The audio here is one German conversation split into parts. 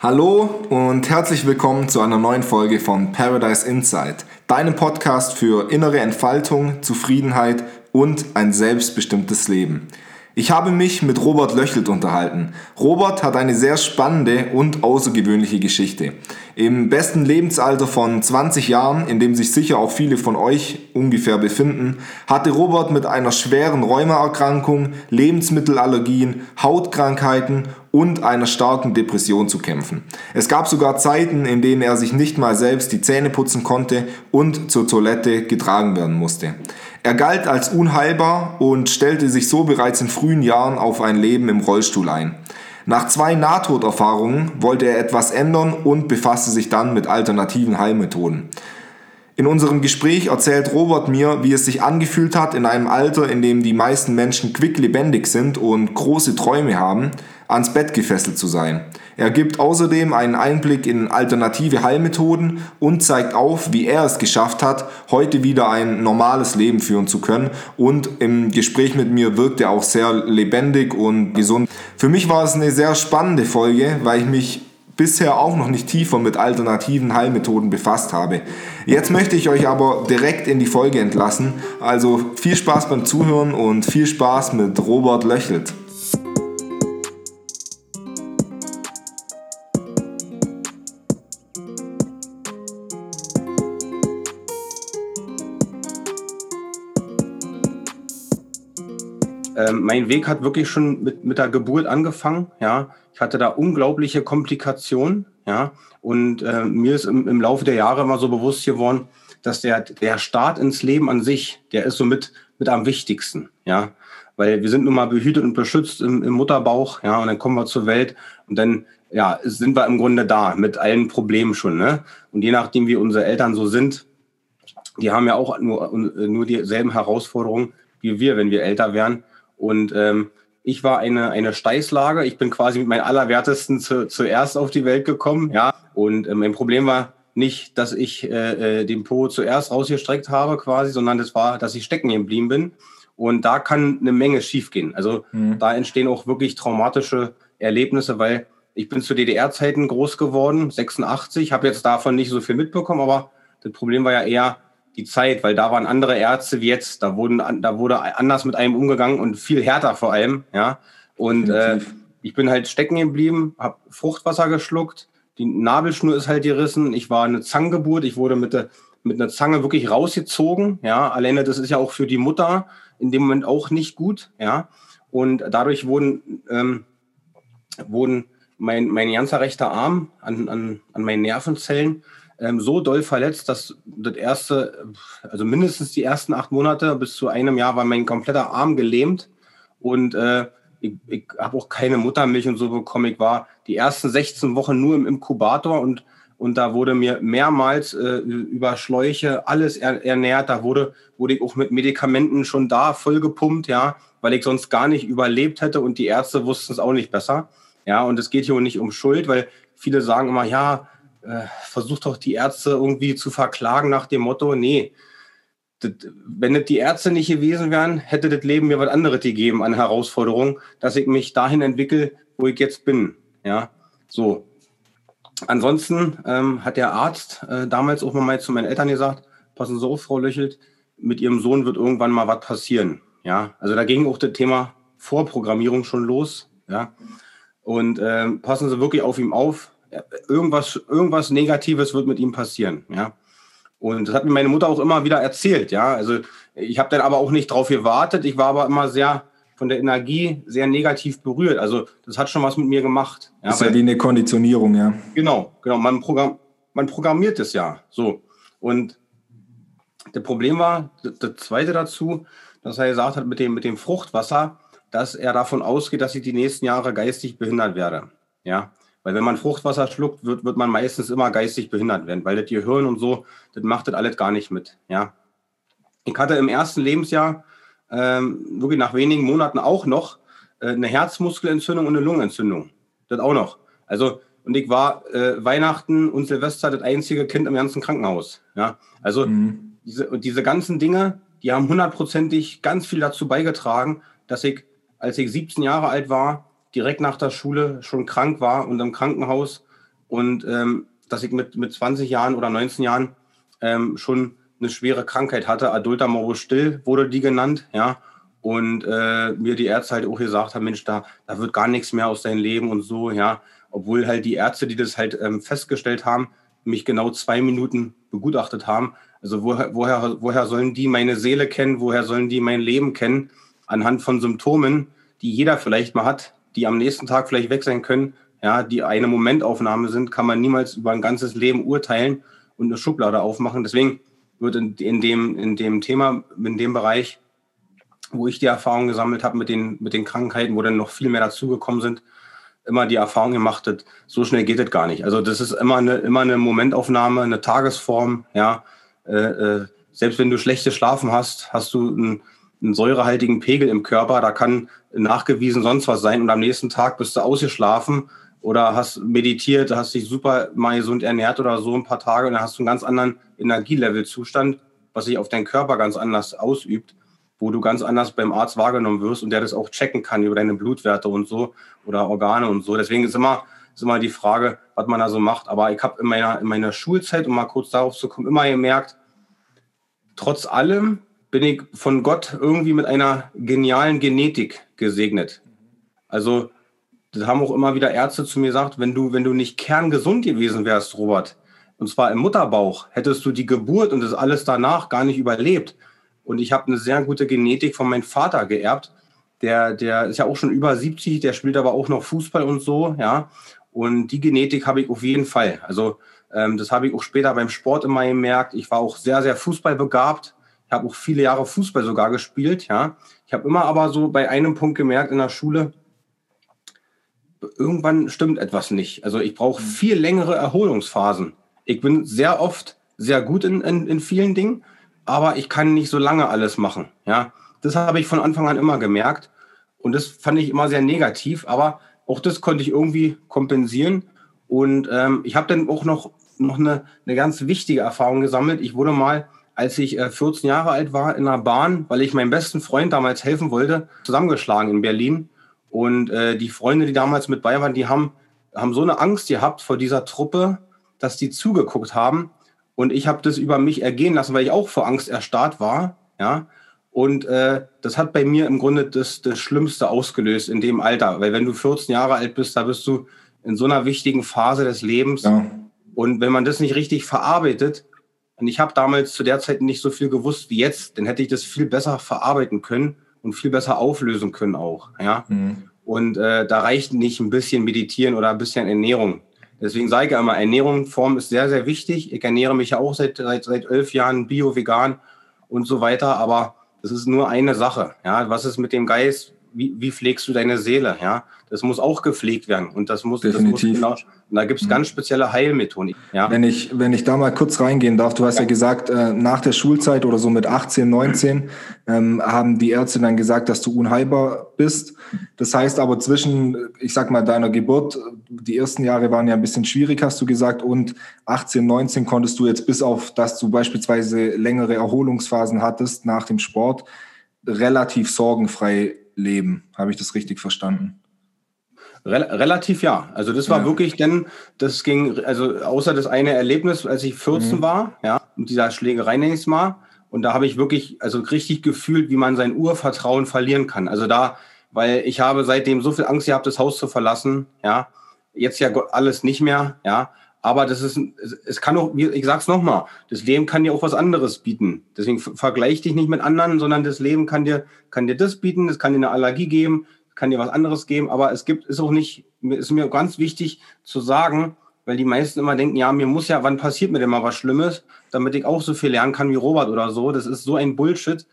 Hallo und herzlich willkommen zu einer neuen Folge von Paradise Insight, deinem Podcast für innere Entfaltung, Zufriedenheit und ein selbstbestimmtes Leben. Ich habe mich mit Robert Löchelt unterhalten. Robert hat eine sehr spannende und außergewöhnliche Geschichte. Im besten Lebensalter von 20 Jahren, in dem sich sicher auch viele von euch ungefähr befinden, hatte Robert mit einer schweren Rheumaerkrankung, Lebensmittelallergien, Hautkrankheiten und einer starken Depression zu kämpfen. Es gab sogar Zeiten, in denen er sich nicht mal selbst die Zähne putzen konnte und zur Toilette getragen werden musste. Er galt als unheilbar und stellte sich so bereits in frühen Jahren auf ein Leben im Rollstuhl ein. Nach zwei Nahtoderfahrungen wollte er etwas ändern und befasste sich dann mit alternativen Heilmethoden. In unserem Gespräch erzählt Robert mir, wie es sich angefühlt hat, in einem Alter, in dem die meisten Menschen quicklebendig sind und große Träume haben, ans Bett gefesselt zu sein. Er gibt außerdem einen Einblick in alternative Heilmethoden und zeigt auf, wie er es geschafft hat, heute wieder ein normales Leben führen zu können. Und im Gespräch mit mir wirkt er auch sehr lebendig und gesund. Für mich war es eine sehr spannende Folge, weil ich mich bisher auch noch nicht tiefer mit alternativen Heilmethoden befasst habe. Jetzt möchte ich euch aber direkt in die Folge entlassen. Also viel Spaß beim Zuhören und viel Spaß mit Robert Löchelt. Mein Weg hat wirklich schon mit, mit der Geburt angefangen. Ja, ich hatte da unglaubliche Komplikationen. Ja, und äh, mir ist im, im Laufe der Jahre immer so bewusst geworden, dass der, der Start ins Leben an sich, der ist so mit, mit am wichtigsten. Ja, weil wir sind nun mal behütet und beschützt im, im Mutterbauch. Ja, und dann kommen wir zur Welt und dann ja, sind wir im Grunde da mit allen Problemen schon. Ne? Und je nachdem, wie unsere Eltern so sind, die haben ja auch nur, nur dieselben Herausforderungen wie wir, wenn wir älter werden. Und ähm, ich war eine, eine Steißlage. Ich bin quasi mit meinen Allerwertesten zu, zuerst auf die Welt gekommen. Ja. Und ähm, mein Problem war nicht, dass ich äh, äh, den Po zuerst rausgestreckt habe, quasi, sondern das war, dass ich stecken geblieben bin. Und da kann eine Menge schiefgehen. Also mhm. da entstehen auch wirklich traumatische Erlebnisse, weil ich bin zu DDR-Zeiten groß geworden, 86, habe jetzt davon nicht so viel mitbekommen, aber das Problem war ja eher, die Zeit, weil da waren andere Ärzte wie jetzt. Da wurden, da wurde anders mit einem umgegangen und viel härter vor allem, ja. Und äh, ich bin halt stecken geblieben, habe Fruchtwasser geschluckt, die Nabelschnur ist halt gerissen. Ich war eine Zangengeburt, ich wurde mit der mit einer Zange wirklich rausgezogen, ja. Alleine das ist ja auch für die Mutter in dem Moment auch nicht gut, ja. Und dadurch wurden ähm, wurden mein, mein ganzer rechter Arm an, an, an meinen Nervenzellen ähm, so doll verletzt, dass das erste, also mindestens die ersten acht Monate bis zu einem Jahr war mein kompletter Arm gelähmt und äh, ich, ich habe auch keine Muttermilch und so bekommen. Ich war die ersten 16 Wochen nur im Inkubator und und da wurde mir mehrmals äh, über Schläuche alles er, ernährt. Da wurde, wurde ich auch mit Medikamenten schon da vollgepumpt, ja, weil ich sonst gar nicht überlebt hätte und die Ärzte wussten es auch nicht besser. Ja, und es geht hier nicht um Schuld, weil viele sagen immer, ja, äh, versucht doch die Ärzte irgendwie zu verklagen nach dem Motto, nee, das, wenn das die Ärzte nicht gewesen wären, hätte das Leben mir was anderes gegeben an Herausforderungen, dass ich mich dahin entwickle, wo ich jetzt bin. Ja, so. Ansonsten ähm, hat der Arzt äh, damals auch mal zu meinen Eltern gesagt, passen Sie auf, Frau Löchelt, mit Ihrem Sohn wird irgendwann mal was passieren. Ja, also da ging auch das Thema Vorprogrammierung schon los. Ja, und ähm, passen Sie wirklich auf ihm auf irgendwas, irgendwas Negatives wird mit ihm passieren, ja. Und das hat mir meine Mutter auch immer wieder erzählt, ja. Also ich habe dann aber auch nicht drauf gewartet. Ich war aber immer sehr von der Energie sehr negativ berührt. Also das hat schon was mit mir gemacht. Ja, ist ja wie eine Konditionierung, ja. Genau, genau. Man, Programm, man programmiert es ja so. Und das Problem war, das zweite dazu, dass er gesagt hat mit dem, mit dem Fruchtwasser, dass er davon ausgeht, dass ich die nächsten Jahre geistig behindert werde. Ja. Weil wenn man Fruchtwasser schluckt, wird, wird man meistens immer geistig behindert werden, weil das Gehirn und so, das macht das alles gar nicht mit. Ja. Ich hatte im ersten Lebensjahr ähm, wirklich nach wenigen Monaten auch noch äh, eine Herzmuskelentzündung und eine Lungenentzündung. Das auch noch. Also, und ich war äh, Weihnachten und Silvester das einzige Kind im ganzen Krankenhaus. Ja. Also mhm. diese, diese ganzen Dinge, die haben hundertprozentig ganz viel dazu beigetragen, dass ich, als ich 17 Jahre alt war, direkt nach der Schule schon krank war und im Krankenhaus und ähm, dass ich mit, mit 20 Jahren oder 19 Jahren ähm, schon eine schwere Krankheit hatte. Adulter Morbus Still wurde die genannt, ja. Und äh, mir die Ärzte halt auch gesagt haben, Mensch, da, da wird gar nichts mehr aus deinem Leben und so, ja. Obwohl halt die Ärzte, die das halt ähm, festgestellt haben, mich genau zwei Minuten begutachtet haben. Also woher, woher, woher sollen die meine Seele kennen? Woher sollen die mein Leben kennen? Anhand von Symptomen, die jeder vielleicht mal hat, die am nächsten Tag vielleicht weg sein können, ja, die eine Momentaufnahme sind, kann man niemals über ein ganzes Leben urteilen und eine Schublade aufmachen. Deswegen wird in, in, dem, in dem Thema, in dem Bereich, wo ich die Erfahrung gesammelt habe mit den, mit den Krankheiten, wo dann noch viel mehr dazugekommen sind, immer die Erfahrung gemacht hat, so schnell geht es gar nicht. Also das ist immer eine, immer eine Momentaufnahme, eine Tagesform, ja. Äh, äh, selbst wenn du schlechte Schlafen hast, hast du einen, einen säurehaltigen Pegel im Körper, da kann nachgewiesen sonst was sein und am nächsten Tag bist du ausgeschlafen oder hast meditiert, hast dich super mal gesund ernährt oder so ein paar Tage und dann hast du einen ganz anderen Energielevelzustand, was sich auf deinen Körper ganz anders ausübt, wo du ganz anders beim Arzt wahrgenommen wirst und der das auch checken kann über deine Blutwerte und so oder Organe und so. Deswegen ist immer, ist immer die Frage, was man da so macht. Aber ich habe in meiner, in meiner Schulzeit, um mal kurz darauf zu kommen, immer gemerkt, trotz allem bin ich von Gott irgendwie mit einer genialen Genetik gesegnet. Also das haben auch immer wieder Ärzte zu mir gesagt, wenn du, wenn du nicht kerngesund gewesen wärst, Robert, und zwar im Mutterbauch, hättest du die Geburt und das alles danach gar nicht überlebt. Und ich habe eine sehr gute Genetik von meinem Vater geerbt. Der, der ist ja auch schon über 70, der spielt aber auch noch Fußball und so, ja. Und die Genetik habe ich auf jeden Fall. Also ähm, das habe ich auch später beim Sport immer gemerkt. Ich war auch sehr, sehr fußballbegabt. Ich habe auch viele Jahre Fußball sogar gespielt, ja. Ich habe immer aber so bei einem Punkt gemerkt in der Schule, irgendwann stimmt etwas nicht. Also ich brauche mhm. viel längere Erholungsphasen. Ich bin sehr oft sehr gut in, in, in vielen Dingen, aber ich kann nicht so lange alles machen. Ja, das habe ich von Anfang an immer gemerkt und das fand ich immer sehr negativ, aber auch das konnte ich irgendwie kompensieren. Und ähm, ich habe dann auch noch, noch eine, eine ganz wichtige Erfahrung gesammelt. Ich wurde mal, als ich äh, 14 Jahre alt war, in einer Bahn, weil ich meinem besten Freund damals helfen wollte, zusammengeschlagen in Berlin. Und äh, die Freunde, die damals mit bei waren, die haben, haben so eine Angst gehabt vor dieser Truppe, dass die zugeguckt haben. Und ich habe das über mich ergehen lassen, weil ich auch vor Angst erstarrt war. Ja. Und äh, das hat bei mir im Grunde das, das Schlimmste ausgelöst in dem Alter. Weil wenn du 14 Jahre alt bist, da bist du in so einer wichtigen Phase des Lebens. Ja. Und wenn man das nicht richtig verarbeitet, und ich habe damals zu der Zeit nicht so viel gewusst wie jetzt, dann hätte ich das viel besser verarbeiten können und viel besser auflösen können auch. Ja? Mhm. Und äh, da reicht nicht ein bisschen Meditieren oder ein bisschen Ernährung. Deswegen sage ich immer, Ernährung, Form ist sehr, sehr wichtig. Ich ernähre mich ja auch seit, seit, seit elf Jahren bio, vegan und so weiter. Aber das ist nur eine Sache. Ja? Was ist mit dem Geist? Wie, wie pflegst du deine Seele? Ja? Das muss auch gepflegt werden. Und das muss, Definitiv. Das muss genau, und da gibt es ganz spezielle Heilmethoden. Ja. Wenn, ich, wenn ich da mal kurz reingehen darf, du hast ja, ja gesagt, äh, nach der Schulzeit oder so mit 18, 19 ähm, haben die Ärzte dann gesagt, dass du unheilbar bist. Das heißt aber zwischen, ich sag mal, deiner Geburt, die ersten Jahre waren ja ein bisschen schwierig, hast du gesagt, und 18, 19 konntest du jetzt bis auf, dass du beispielsweise längere Erholungsphasen hattest nach dem Sport, relativ sorgenfrei leben. Habe ich das richtig verstanden? Rel relativ ja. Also das war ja. wirklich denn, das ging, also außer das eine Erlebnis, als ich 14 mhm. war, ja, mit dieser Schlägerei nenne ich es mal. Und da habe ich wirklich, also richtig gefühlt, wie man sein Urvertrauen verlieren kann. Also da, weil ich habe seitdem so viel Angst gehabt, das Haus zu verlassen, ja. Jetzt ja alles nicht mehr, ja. Aber das ist, es kann auch, ich sag's nochmal, das Leben kann dir auch was anderes bieten. Deswegen vergleich dich nicht mit anderen, sondern das Leben kann dir, kann dir das bieten, es kann dir eine Allergie geben, kann dir was anderes geben, aber es gibt, ist auch nicht, ist mir ganz wichtig zu sagen, weil die meisten immer denken, ja, mir muss ja, wann passiert mir denn mal was Schlimmes, damit ich auch so viel lernen kann wie Robert oder so. Das ist so ein Bullshit.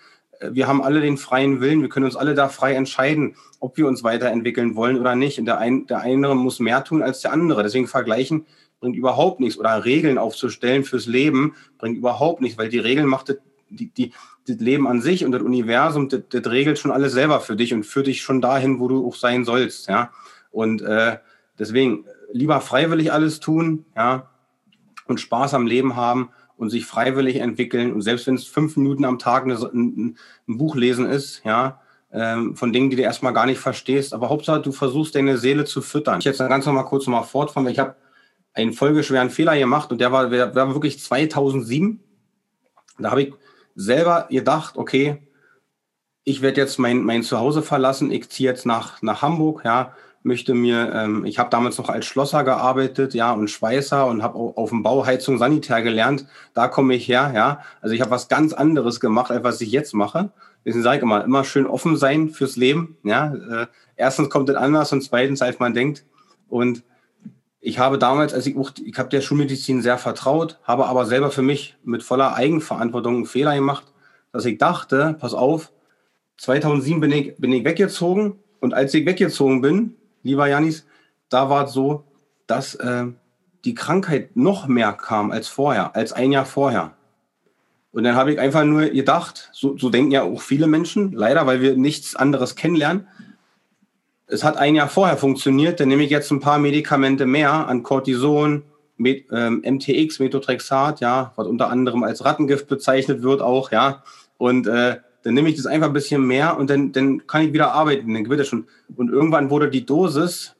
Wir haben alle den freien Willen, wir können uns alle da frei entscheiden, ob wir uns weiterentwickeln wollen oder nicht. Und der, ein, der eine muss mehr tun als der andere. Deswegen vergleichen bringt überhaupt nichts. Oder Regeln aufzustellen fürs Leben bringt überhaupt nichts, weil die Regeln macht die, die, das Leben an sich und das Universum, das, das regelt schon alles selber für dich und führt dich schon dahin, wo du auch sein sollst, ja. Und äh, deswegen lieber freiwillig alles tun, ja, und Spaß am Leben haben und sich freiwillig entwickeln. Und selbst wenn es fünf Minuten am Tag eine, ein, ein, Buch lesen ist, ja, ähm, von Dingen, die du erstmal gar nicht verstehst, aber Hauptsache, du versuchst deine Seele zu füttern. Ich jetzt ganz noch mal kurz noch mal fortfahren, weil ich habe einen folgeschweren Fehler gemacht und der war, der war wirklich 2007. Da habe ich selber gedacht, okay, ich werde jetzt mein, mein Zuhause verlassen, ich ziehe jetzt nach, nach Hamburg, ja, möchte mir, ähm, ich habe damals noch als Schlosser gearbeitet, ja, und Schweißer und habe auf dem Bau Heizung Sanitär gelernt. Da komme ich her, ja. Also ich habe was ganz anderes gemacht, als was ich jetzt mache. Deswegen sage ich immer, immer schön offen sein fürs Leben, ja. Äh, erstens kommt es anders und zweitens, als man denkt. Und ich habe damals, als ich, ich habe der Schulmedizin sehr vertraut, habe aber selber für mich mit voller Eigenverantwortung einen Fehler gemacht, dass ich dachte, pass auf, 2007 bin ich, bin ich weggezogen und als ich weggezogen bin, lieber Janis, da war es so, dass äh, die Krankheit noch mehr kam als vorher, als ein Jahr vorher. Und dann habe ich einfach nur gedacht, so, so denken ja auch viele Menschen, leider, weil wir nichts anderes kennenlernen. Es hat ein Jahr vorher funktioniert, dann nehme ich jetzt ein paar Medikamente mehr an Cortison, Met, ähm, MTX, Methotrexat, ja, was unter anderem als Rattengift bezeichnet wird auch, ja. Und äh, dann nehme ich das einfach ein bisschen mehr und dann, dann kann ich wieder arbeiten, dann gewinnt er schon. Und irgendwann wurde die Dosis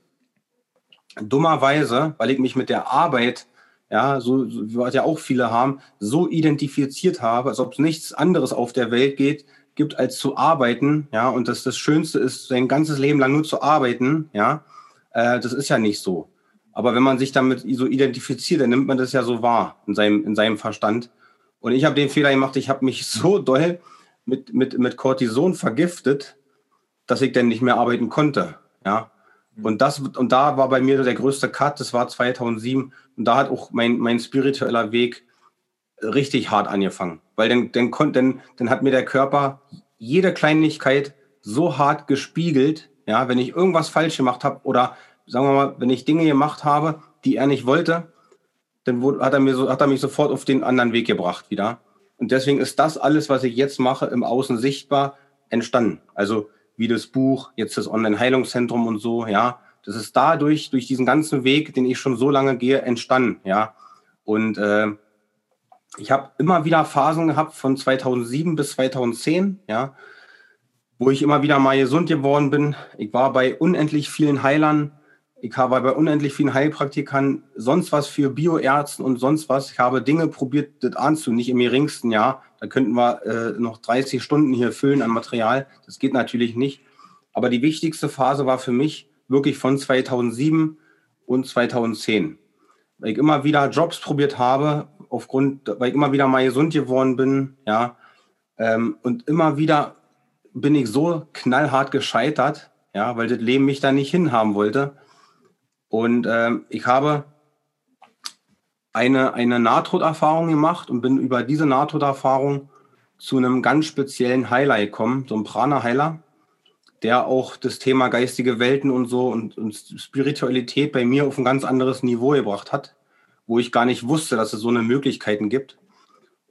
dummerweise, weil ich mich mit der Arbeit, ja, so, so was ja auch viele haben, so identifiziert habe, als ob es nichts anderes auf der Welt geht, gibt, als zu arbeiten, ja, und dass das Schönste ist, sein ganzes Leben lang nur zu arbeiten, ja, äh, das ist ja nicht so. Aber wenn man sich damit so identifiziert, dann nimmt man das ja so wahr in seinem, in seinem Verstand. Und ich habe den Fehler gemacht, ich habe mich so doll mit, mit, mit Cortison vergiftet, dass ich dann nicht mehr arbeiten konnte. Ja. Mhm. Und, das, und da war bei mir der größte Cut, das war 2007. Und da hat auch mein, mein spiritueller Weg richtig hart angefangen. Weil dann, dann, konnt, dann, dann hat mir der Körper jede Kleinigkeit so hart gespiegelt, ja, wenn ich irgendwas falsch gemacht habe oder sagen wir mal, wenn ich Dinge gemacht habe, die er nicht wollte, dann wurde, hat, er mir so, hat er mich sofort auf den anderen Weg gebracht wieder. Und deswegen ist das alles, was ich jetzt mache, im Außen sichtbar entstanden. Also wie das Buch, jetzt das Online-Heilungszentrum und so, ja. Das ist dadurch, durch diesen ganzen Weg, den ich schon so lange gehe, entstanden, ja. Und äh, ich habe immer wieder Phasen gehabt von 2007 bis 2010, ja, wo ich immer wieder mal gesund geworden bin. Ich war bei unendlich vielen Heilern, ich habe bei unendlich vielen Heilpraktikern sonst was für Bioärzten und sonst was. Ich habe Dinge probiert, das du nicht im geringsten Jahr. Da könnten wir äh, noch 30 Stunden hier füllen an Material. Das geht natürlich nicht. Aber die wichtigste Phase war für mich wirklich von 2007 und 2010. Weil ich immer wieder Jobs probiert habe, aufgrund, weil ich immer wieder mal gesund geworden bin, ja. Ähm, und immer wieder bin ich so knallhart gescheitert, ja, weil das Leben mich da nicht hinhaben wollte und ähm, ich habe eine, eine Nahtoderfahrung gemacht und bin über diese Nahtoderfahrung zu einem ganz speziellen Heiler gekommen, so ein Prana-Heiler, der auch das Thema geistige Welten und so und, und Spiritualität bei mir auf ein ganz anderes Niveau gebracht hat, wo ich gar nicht wusste, dass es so eine Möglichkeiten gibt.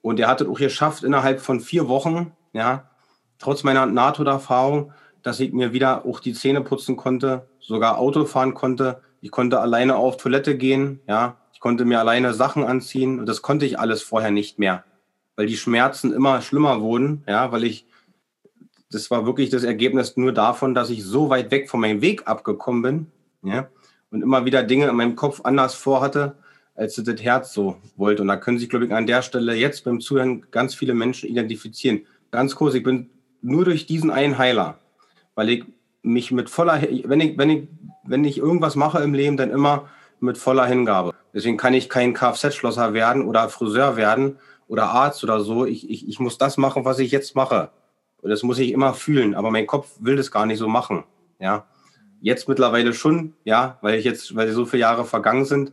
Und er hat es auch geschafft, innerhalb von vier Wochen, ja, trotz meiner Nahtoderfahrung, dass ich mir wieder auch die Zähne putzen konnte, sogar Auto fahren konnte, ich konnte alleine auf Toilette gehen, ja. Ich konnte mir alleine Sachen anziehen und das konnte ich alles vorher nicht mehr, weil die Schmerzen immer schlimmer wurden, ja, weil ich, das war wirklich das Ergebnis nur davon, dass ich so weit weg von meinem Weg abgekommen bin, ja, und immer wieder Dinge in meinem Kopf anders vorhatte, als das Herz so wollte. Und da können sich, glaube ich, an der Stelle jetzt beim Zuhören ganz viele Menschen identifizieren. Ganz kurz, ich bin nur durch diesen einen Heiler, weil ich mich mit voller, wenn ich, wenn ich wenn ich irgendwas mache im Leben, dann immer mit voller Hingabe. Deswegen kann ich kein Kfz-Schlosser werden oder Friseur werden oder Arzt oder so. Ich, ich, ich muss das machen, was ich jetzt mache. Und das muss ich immer fühlen. Aber mein Kopf will das gar nicht so machen. Ja. Jetzt mittlerweile schon, ja, weil ich jetzt, weil so viele Jahre vergangen sind,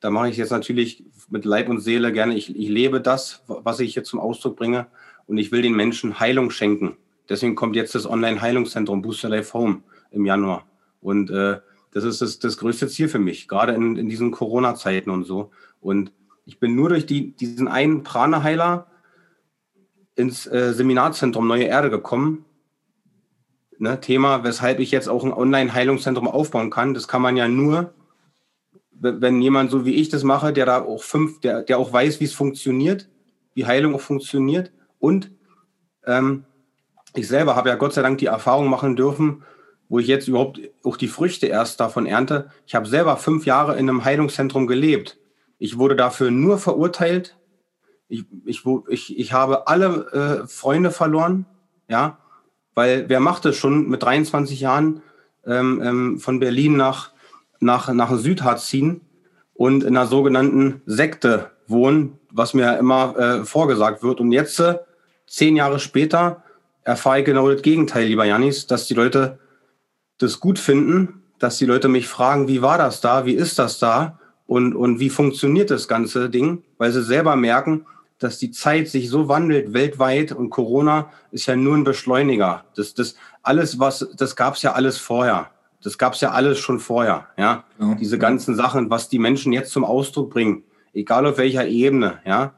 da mache ich jetzt natürlich mit Leib und Seele gerne. Ich, ich lebe das, was ich jetzt zum Ausdruck bringe. Und ich will den Menschen Heilung schenken. Deswegen kommt jetzt das Online-Heilungszentrum Booster Life Home im Januar. Und äh, das ist das, das größte Ziel für mich, gerade in, in diesen Corona-Zeiten und so. Und ich bin nur durch die, diesen einen Prana-Heiler ins äh, Seminarzentrum Neue Erde gekommen. Ne, Thema, weshalb ich jetzt auch ein Online-Heilungszentrum aufbauen kann. Das kann man ja nur, wenn jemand so wie ich das mache, der da auch fünf, der, der auch weiß, wie es funktioniert, wie Heilung auch funktioniert. Und ähm, ich selber habe ja Gott sei Dank die Erfahrung machen dürfen, wo ich jetzt überhaupt auch die Früchte erst davon ernte. Ich habe selber fünf Jahre in einem Heilungszentrum gelebt. Ich wurde dafür nur verurteilt. Ich, ich, ich, ich habe alle äh, Freunde verloren, ja, weil wer macht es schon mit 23 Jahren ähm, ähm, von Berlin nach, nach, nach Südharz ziehen und in einer sogenannten Sekte wohnen, was mir immer äh, vorgesagt wird. Und jetzt, äh, zehn Jahre später, erfahre ich genau das Gegenteil, lieber Janis, dass die Leute das gut finden, dass die Leute mich fragen, wie war das da, wie ist das da und, und wie funktioniert das ganze Ding, weil sie selber merken, dass die Zeit sich so wandelt weltweit und Corona ist ja nur ein Beschleuniger. Das, das alles, was, das gab es ja alles vorher. Das gab es ja alles schon vorher. Ja? ja? diese ganzen Sachen, was die Menschen jetzt zum Ausdruck bringen, egal auf welcher Ebene. Ja,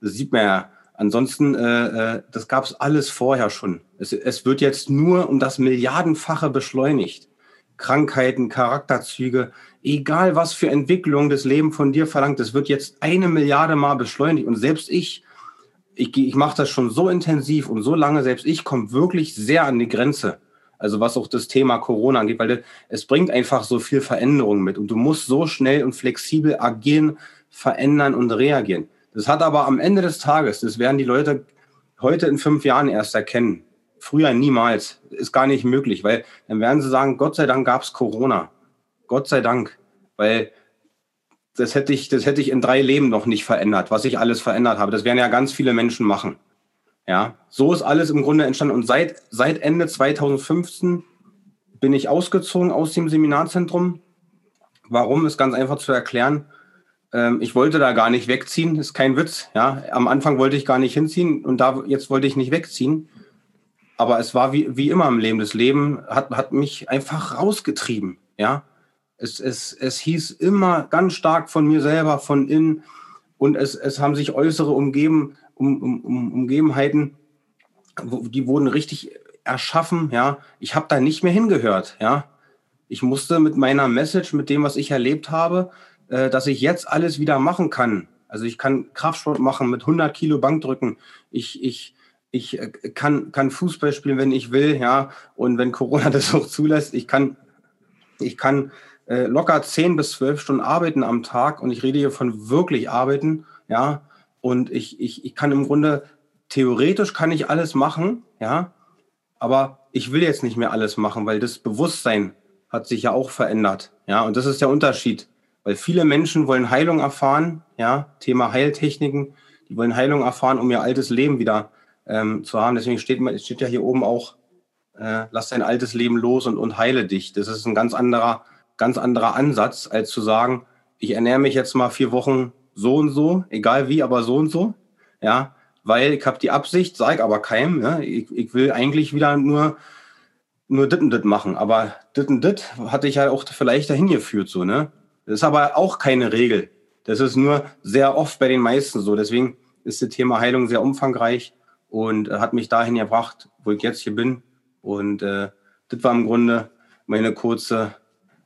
das sieht man ja. Ansonsten, äh, äh, das gab es alles vorher schon. Es, es wird jetzt nur um das Milliardenfache beschleunigt. Krankheiten, Charakterzüge, egal was für Entwicklung das Leben von dir verlangt, es wird jetzt eine Milliarde Mal beschleunigt. Und selbst ich, ich, ich mache das schon so intensiv und so lange, selbst ich komme wirklich sehr an die Grenze. Also was auch das Thema Corona angeht, weil es bringt einfach so viel Veränderung mit und du musst so schnell und flexibel agieren, verändern und reagieren. Das hat aber am Ende des Tages, das werden die Leute heute in fünf Jahren erst erkennen. Früher niemals. Ist gar nicht möglich, weil dann werden sie sagen, Gott sei Dank gab es Corona. Gott sei Dank. Weil das hätte ich, das hätte ich in drei Leben noch nicht verändert, was ich alles verändert habe. Das werden ja ganz viele Menschen machen. Ja, so ist alles im Grunde entstanden. Und seit, seit Ende 2015 bin ich ausgezogen aus dem Seminarzentrum. Warum ist ganz einfach zu erklären. Ähm, ich wollte da gar nicht wegziehen, ist kein Witz. Ja, am Anfang wollte ich gar nicht hinziehen und da jetzt wollte ich nicht wegziehen. Aber es war wie, wie immer im Leben. Das Leben hat, hat mich einfach rausgetrieben. Ja, es, es, es hieß immer ganz stark von mir selber, von innen. Und es, es haben sich äußere umgeben, um, um, um, Umgebenheiten, die wurden richtig erschaffen. Ja, ich habe da nicht mehr hingehört. Ja, ich musste mit meiner Message, mit dem, was ich erlebt habe, äh, dass ich jetzt alles wieder machen kann. Also ich kann Kraftsport machen mit 100 Kilo Bankdrücken. Ich, ich, ich äh, kann, kann Fußball spielen, wenn ich will, ja. Und wenn Corona das auch zulässt, ich kann, ich kann äh, locker 10 bis 12 Stunden arbeiten am Tag. Und ich rede hier von wirklich arbeiten, ja. Und ich, ich, ich kann im Grunde, theoretisch kann ich alles machen, ja. Aber ich will jetzt nicht mehr alles machen, weil das Bewusstsein hat sich ja auch verändert. Ja, und das ist der Unterschied. Weil viele Menschen wollen Heilung erfahren, ja, Thema Heiltechniken, die wollen Heilung erfahren, um ihr altes Leben wieder ähm, zu haben. Deswegen steht, steht ja hier oben auch, äh, lass dein altes Leben los und, und heile dich. Das ist ein ganz anderer, ganz anderer Ansatz, als zu sagen, ich ernähre mich jetzt mal vier Wochen so und so, egal wie, aber so und so, ja, weil ich habe die Absicht, sage aber keinem, ja, ich, ich will eigentlich wieder nur nur dit und dit machen, aber dit und dit hatte ich ja auch vielleicht dahin geführt, so, ne? Das ist aber auch keine Regel. Das ist nur sehr oft bei den meisten so. Deswegen ist das Thema Heilung sehr umfangreich und äh, hat mich dahin gebracht, wo ich jetzt hier bin. Und äh, das war im Grunde meine kurze,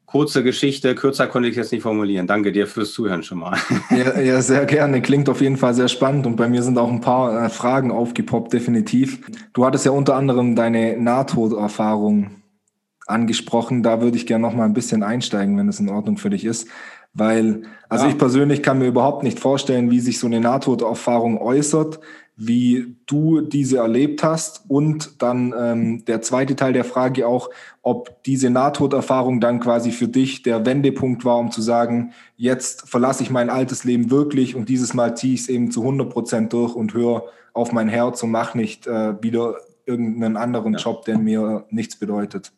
kurze Geschichte. Kürzer konnte ich jetzt nicht formulieren. Danke dir fürs Zuhören schon mal. Ja, ja, sehr gerne. Klingt auf jeden Fall sehr spannend. Und bei mir sind auch ein paar äh, Fragen aufgepoppt, definitiv. Du hattest ja unter anderem deine Nahtoderfahrung angesprochen. Da würde ich gerne noch mal ein bisschen einsteigen, wenn es in Ordnung für dich ist. Weil, also ja. ich persönlich kann mir überhaupt nicht vorstellen, wie sich so eine Nahtoderfahrung äußert, wie du diese erlebt hast. Und dann ähm, der zweite Teil der Frage auch, ob diese Nahtoderfahrung dann quasi für dich der Wendepunkt war, um zu sagen, jetzt verlasse ich mein altes Leben wirklich und dieses Mal ziehe ich es eben zu 100 Prozent durch und höre auf mein Herz und mache nicht äh, wieder irgendeinen anderen ja. Job, der mir nichts bedeutet.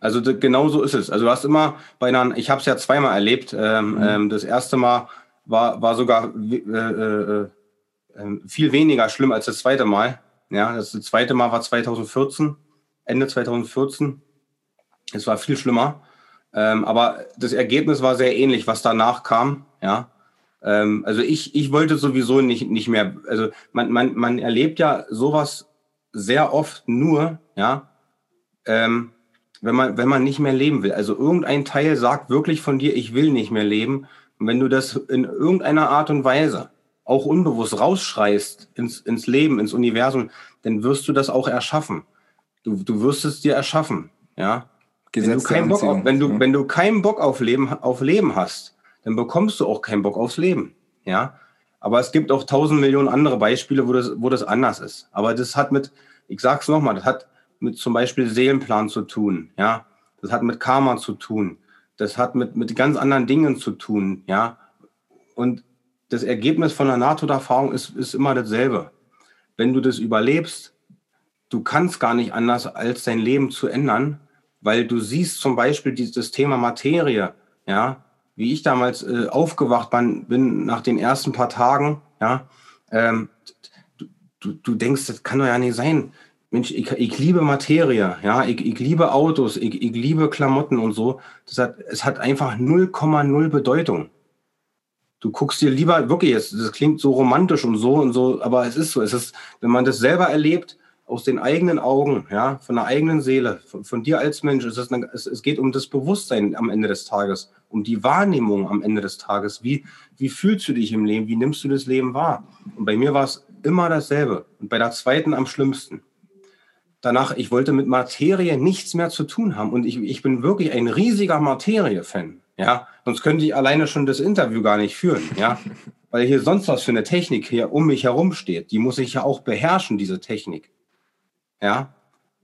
Also genau so ist es. Also du hast immer bei einer, ich habe es ja zweimal erlebt. Ähm, mhm. ähm, das erste Mal war, war sogar äh, äh, äh, viel weniger schlimm als das zweite Mal. Ja, das, das zweite Mal war 2014, Ende 2014. Es war viel schlimmer. Ähm, aber das Ergebnis war sehr ähnlich, was danach kam. Ja, ähm, also ich, ich wollte sowieso nicht, nicht mehr. Also man, man, man erlebt ja sowas sehr oft nur, ja, ähm, wenn man, wenn man nicht mehr leben will. Also irgendein Teil sagt wirklich von dir, ich will nicht mehr leben. Und wenn du das in irgendeiner Art und Weise auch unbewusst rausschreist ins, ins Leben, ins Universum, dann wirst du das auch erschaffen. Du, du wirst es dir erschaffen, ja. Gesetz wenn du keinen Bock auf, wenn du, ja. wenn du keinen Bock auf Leben, auf Leben hast, dann bekommst du auch keinen Bock aufs Leben. Ja. Aber es gibt auch tausend Millionen andere Beispiele, wo das, wo das anders ist. Aber das hat mit, ich sag's nochmal, das hat mit zum Beispiel Seelenplan zu tun. Ja. Das hat mit Karma zu tun. Das hat mit, mit ganz anderen Dingen zu tun. Ja. Und das Ergebnis von einer Nahtoderfahrung ist, ist immer dasselbe. Wenn du das überlebst, du kannst gar nicht anders, als dein Leben zu ändern, weil du siehst zum Beispiel dieses Thema Materie, ja, wie ich damals äh, aufgewacht bin, nach den ersten paar Tagen, ja, ähm, du, du, du denkst, das kann doch ja nicht sein. Mensch, ich, ich liebe Materie, ja, ich, ich liebe Autos, ich, ich liebe Klamotten und so. Das hat, es hat einfach 0,0 Bedeutung. Du guckst dir lieber, wirklich, das klingt so romantisch und so und so, aber es ist so. Es ist, wenn man das selber erlebt, aus den eigenen Augen, ja, von der eigenen Seele, von, von dir als Mensch. Es, ist eine, es, es, geht um das Bewusstsein am Ende des Tages, um die Wahrnehmung am Ende des Tages. Wie, wie fühlst du dich im Leben? Wie nimmst du das Leben wahr? Und bei mir war es immer dasselbe. Und bei der zweiten am schlimmsten. Danach, ich wollte mit Materie nichts mehr zu tun haben. Und ich, ich bin wirklich ein riesiger Materie-Fan. Ja, sonst könnte ich alleine schon das Interview gar nicht führen. Ja, weil hier sonst was für eine Technik hier um mich herum steht. Die muss ich ja auch beherrschen, diese Technik. Ja,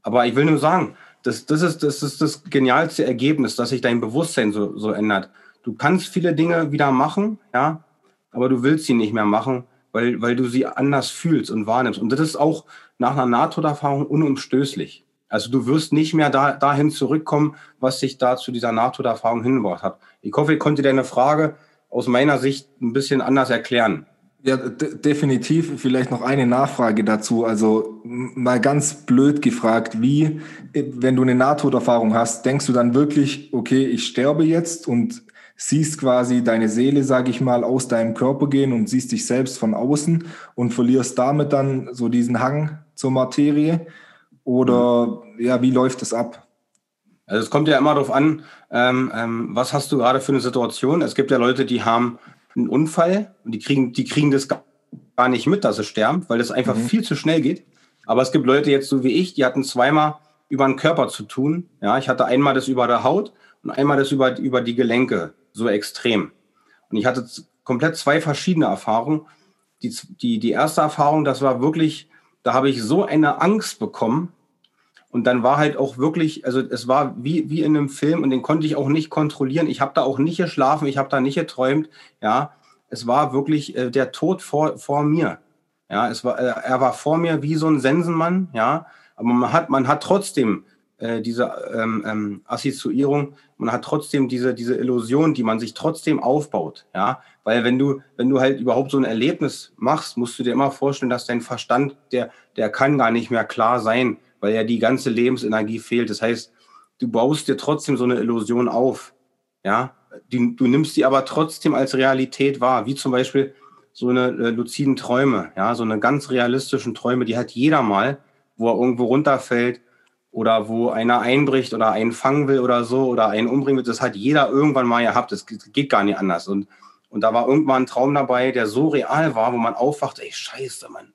aber ich will nur sagen, das, das, ist, das ist das genialste Ergebnis, dass sich dein Bewusstsein so, so ändert. Du kannst viele Dinge wieder machen, ja, aber du willst sie nicht mehr machen, weil, weil du sie anders fühlst und wahrnimmst. Und das ist auch nach einer Nahtoderfahrung unumstößlich. Also du wirst nicht mehr da, dahin zurückkommen, was sich da zu dieser Nahtoderfahrung hingebracht hat. Ich hoffe, ich konnte deine Frage aus meiner Sicht ein bisschen anders erklären. Ja, definitiv. Vielleicht noch eine Nachfrage dazu. Also mal ganz blöd gefragt, wie, wenn du eine Nahtoderfahrung hast, denkst du dann wirklich, okay, ich sterbe jetzt und siehst quasi deine Seele, sage ich mal, aus deinem Körper gehen und siehst dich selbst von außen und verlierst damit dann so diesen Hang zur Materie? Oder ja, wie läuft das ab? Also es kommt ja immer darauf an, ähm, ähm, was hast du gerade für eine Situation. Es gibt ja Leute, die haben einen Unfall und die kriegen, die kriegen das gar nicht mit, dass sie sterben, weil das einfach mhm. viel zu schnell geht. Aber es gibt Leute jetzt so wie ich, die hatten zweimal über den Körper zu tun. Ja, ich hatte einmal das über der Haut und einmal das über, über die Gelenke, so extrem. Und ich hatte komplett zwei verschiedene Erfahrungen. Die, die, die erste Erfahrung, das war wirklich, da habe ich so eine Angst bekommen, und dann war halt auch wirklich, also es war wie, wie in einem Film und den konnte ich auch nicht kontrollieren. Ich habe da auch nicht geschlafen, ich habe da nicht geträumt. Ja, es war wirklich äh, der Tod vor, vor mir. Ja, es war, äh, er war vor mir wie so ein Sensenmann. Ja, aber man hat, man hat trotzdem äh, diese ähm, ähm, Assoziierung, man hat trotzdem diese, diese Illusion, die man sich trotzdem aufbaut. Ja, weil wenn du, wenn du halt überhaupt so ein Erlebnis machst, musst du dir immer vorstellen, dass dein Verstand, der, der kann gar nicht mehr klar sein weil ja die ganze Lebensenergie fehlt. Das heißt, du baust dir trotzdem so eine Illusion auf. Ja, die, du nimmst die aber trotzdem als Realität wahr, wie zum Beispiel so eine äh, luziden Träume, ja, so eine ganz realistischen Träume, die hat jeder mal, wo er irgendwo runterfällt oder wo einer einbricht oder einen fangen will oder so oder einen umbringen will. Das hat jeder irgendwann mal gehabt. Das geht gar nicht anders. Und, und da war irgendwann ein Traum dabei, der so real war, wo man aufwacht, ey, scheiße, Mann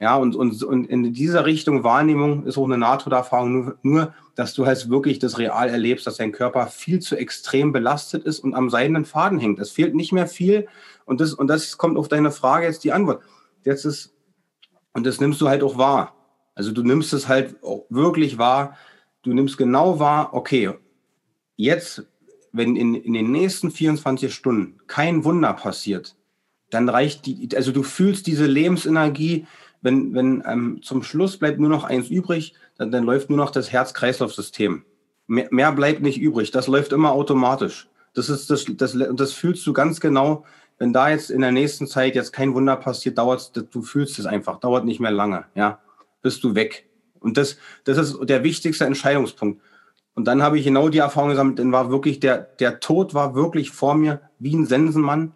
ja, und, und, und in dieser Richtung Wahrnehmung ist auch eine Nahtoderfahrung nur, nur, dass du halt wirklich das real erlebst, dass dein Körper viel zu extrem belastet ist und am seidenen Faden hängt. Es fehlt nicht mehr viel und das, und das kommt auf deine Frage jetzt die Antwort. Jetzt ist, und das nimmst du halt auch wahr. Also du nimmst es halt wirklich wahr. Du nimmst genau wahr, okay, jetzt, wenn in, in den nächsten 24 Stunden kein Wunder passiert, dann reicht die, also du fühlst diese Lebensenergie, wenn, wenn ähm, zum Schluss bleibt nur noch eins übrig, dann, dann läuft nur noch das Herz-Kreislauf-System. Mehr, mehr bleibt nicht übrig. Das läuft immer automatisch. Das ist das, das, das fühlst du ganz genau. Wenn da jetzt in der nächsten Zeit jetzt kein Wunder passiert, dauert du fühlst es einfach, dauert nicht mehr lange, ja, bist du weg. Und das, das ist der wichtigste Entscheidungspunkt. Und dann habe ich genau die Erfahrung gesammelt, dann war wirklich der, der Tod war wirklich vor mir wie ein Sensenmann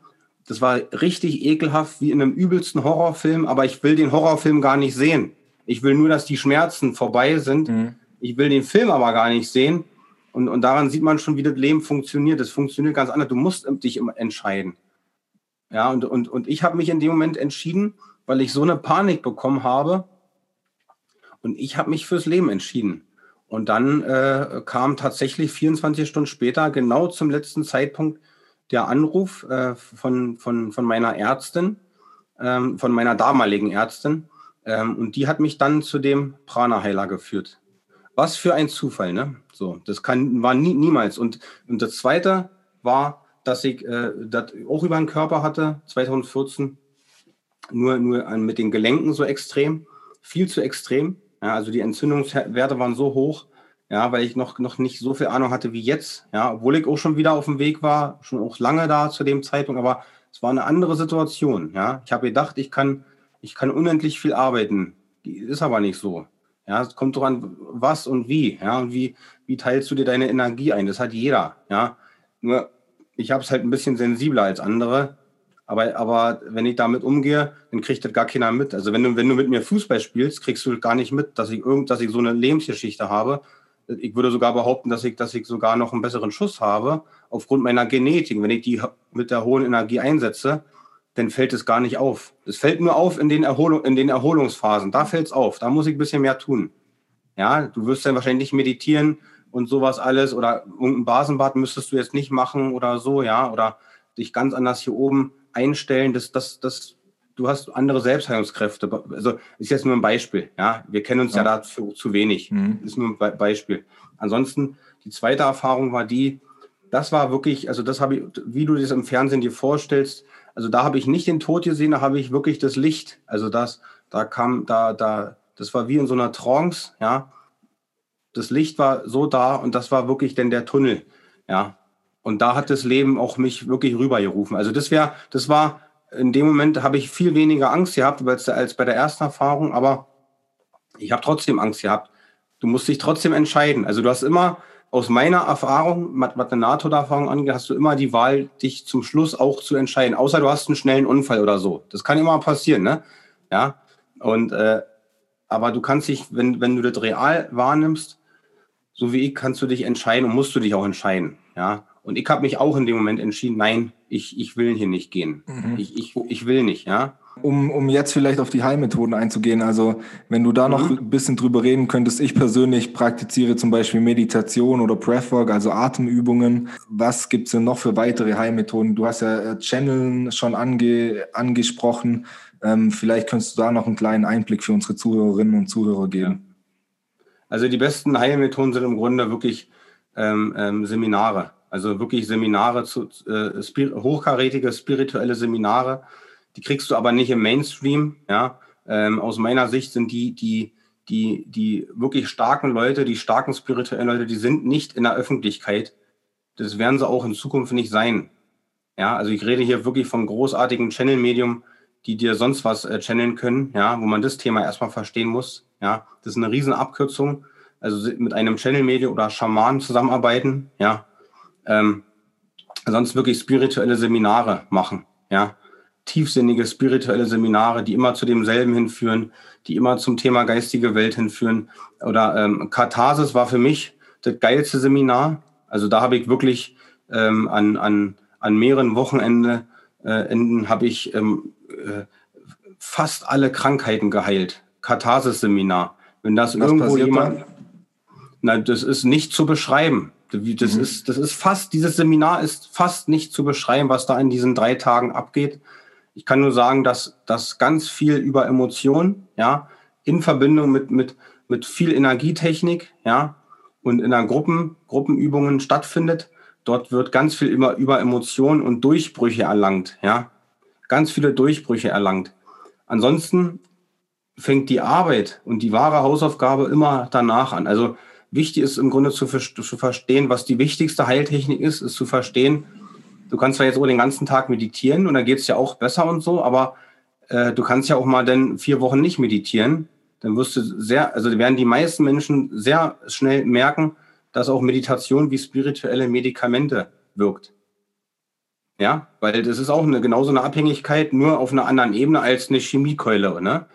das war richtig ekelhaft, wie in einem übelsten Horrorfilm, aber ich will den Horrorfilm gar nicht sehen. Ich will nur, dass die Schmerzen vorbei sind. Mhm. Ich will den Film aber gar nicht sehen. Und, und daran sieht man schon, wie das Leben funktioniert. Das funktioniert ganz anders. Du musst dich immer entscheiden. Ja, und, und, und ich habe mich in dem Moment entschieden, weil ich so eine Panik bekommen habe. Und ich habe mich fürs Leben entschieden. Und dann äh, kam tatsächlich 24 Stunden später, genau zum letzten Zeitpunkt, der Anruf äh, von, von, von meiner Ärztin, ähm, von meiner damaligen Ärztin. Ähm, und die hat mich dann zu dem Prana-Heiler geführt. Was für ein Zufall, ne? So, das kann, war nie, niemals. Und, und das zweite war, dass ich äh, das auch über den Körper hatte, 2014, nur, nur mit den Gelenken so extrem, viel zu extrem. Ja, also die Entzündungswerte waren so hoch, ja, weil ich noch, noch nicht so viel Ahnung hatte wie jetzt, ja, obwohl ich auch schon wieder auf dem Weg war, schon auch lange da zu dem Zeitpunkt, aber es war eine andere Situation, ja. Ich habe gedacht, ich kann, ich kann unendlich viel arbeiten. Ist aber nicht so. Ja, es kommt doch an, was und wie, ja, und wie, wie teilst du dir deine Energie ein? Das hat jeder, ja. Nur, ich habe es halt ein bisschen sensibler als andere, aber, aber wenn ich damit umgehe, dann kriegt das gar keiner mit. Also wenn du, wenn du mit mir Fußball spielst, kriegst du gar nicht mit, dass ich irgend, dass ich so eine Lebensgeschichte habe, ich würde sogar behaupten, dass ich, dass ich sogar noch einen besseren Schuss habe, aufgrund meiner Genetik. Wenn ich die mit der hohen Energie einsetze, dann fällt es gar nicht auf. Es fällt nur auf in den, Erholung, in den Erholungsphasen. Da fällt es auf. Da muss ich ein bisschen mehr tun. Ja, du wirst dann wahrscheinlich meditieren und sowas alles oder irgendein Basenbad müsstest du jetzt nicht machen oder so, ja, oder dich ganz anders hier oben einstellen. Das, das, das du hast andere Selbstheilungskräfte. Also ist jetzt nur ein Beispiel. Ja, wir kennen uns ja, ja dazu zu wenig. Mhm. Ist nur ein Beispiel. Ansonsten die zweite Erfahrung war die. Das war wirklich, also das habe ich, wie du das im Fernsehen dir vorstellst. Also da habe ich nicht den Tod gesehen, da habe ich wirklich das Licht. Also das, da kam, da, da, das war wie in so einer Trance. Ja, das Licht war so da und das war wirklich denn der Tunnel. Ja, und da hat das Leben auch mich wirklich rübergerufen. Also das wäre, das war in dem Moment habe ich viel weniger Angst gehabt als, bei der ersten Erfahrung, aber ich habe trotzdem Angst gehabt. Du musst dich trotzdem entscheiden. Also du hast immer aus meiner Erfahrung, was eine NATO-Erfahrung angeht, hast du immer die Wahl, dich zum Schluss auch zu entscheiden. Außer du hast einen schnellen Unfall oder so. Das kann immer passieren, ne? Ja. Und äh, aber du kannst dich, wenn, wenn du das real wahrnimmst, so wie ich, kannst du dich entscheiden und musst du dich auch entscheiden. Ja. Und ich habe mich auch in dem Moment entschieden, nein, ich, ich will hier nicht gehen. Mhm. Ich, ich, ich will nicht, ja. Um, um jetzt vielleicht auf die Heilmethoden einzugehen, also wenn du da noch mhm. ein bisschen drüber reden könntest, ich persönlich praktiziere zum Beispiel Meditation oder Breathwork, also Atemübungen. Was gibt's denn noch für weitere Heilmethoden? Du hast ja äh, Channeln schon ange, angesprochen. Ähm, vielleicht könntest du da noch einen kleinen Einblick für unsere Zuhörerinnen und Zuhörer geben. Also die besten Heilmethoden sind im Grunde wirklich ähm, ähm, Seminare. Also wirklich Seminare zu äh, spir hochkarätige spirituelle Seminare. Die kriegst du aber nicht im Mainstream. Ja, ähm, aus meiner Sicht sind die die die die wirklich starken Leute, die starken spirituellen Leute, die sind nicht in der Öffentlichkeit. Das werden sie auch in Zukunft nicht sein. Ja, also ich rede hier wirklich vom großartigen Channel-Medium, die dir sonst was äh, channeln können, ja, wo man das Thema erstmal verstehen muss. Ja, das ist eine Riesenabkürzung. Also mit einem Channel-Medium oder Schamanen zusammenarbeiten, ja, ähm, sonst wirklich spirituelle Seminare machen, ja. Tiefsinnige spirituelle Seminare, die immer zu demselben hinführen, die immer zum Thema geistige Welt hinführen. Oder ähm, Katharsis war für mich das geilste Seminar. Also da habe ich wirklich ähm, an, an, an mehreren Wochenenden äh, Enden habe ich ähm, äh, fast alle Krankheiten geheilt. Katharsis-Seminar. Wenn das Was irgendwo jemand. Na, das ist nicht zu beschreiben. Das, mhm. ist, das ist fast, dieses Seminar ist fast nicht zu beschreiben, was da in diesen drei Tagen abgeht. Ich kann nur sagen, dass das ganz viel über Emotionen, ja, in Verbindung mit, mit, mit viel Energietechnik, ja, und in einer Gruppen, Gruppenübungen stattfindet. Dort wird ganz viel immer über Emotionen und Durchbrüche erlangt, ja. Ganz viele Durchbrüche erlangt. Ansonsten fängt die Arbeit und die wahre Hausaufgabe immer danach an. Also wichtig ist im Grunde zu, zu verstehen, was die wichtigste Heiltechnik ist, ist zu verstehen, du kannst zwar jetzt auch den ganzen Tag meditieren und dann geht es ja auch besser und so, aber äh, du kannst ja auch mal dann vier Wochen nicht meditieren. Dann wirst du sehr, also werden die meisten Menschen sehr schnell merken, dass auch Meditation wie spirituelle Medikamente wirkt. Ja, weil das ist auch eine, genauso eine Abhängigkeit, nur auf einer anderen Ebene als eine Chemiekeule. Ne?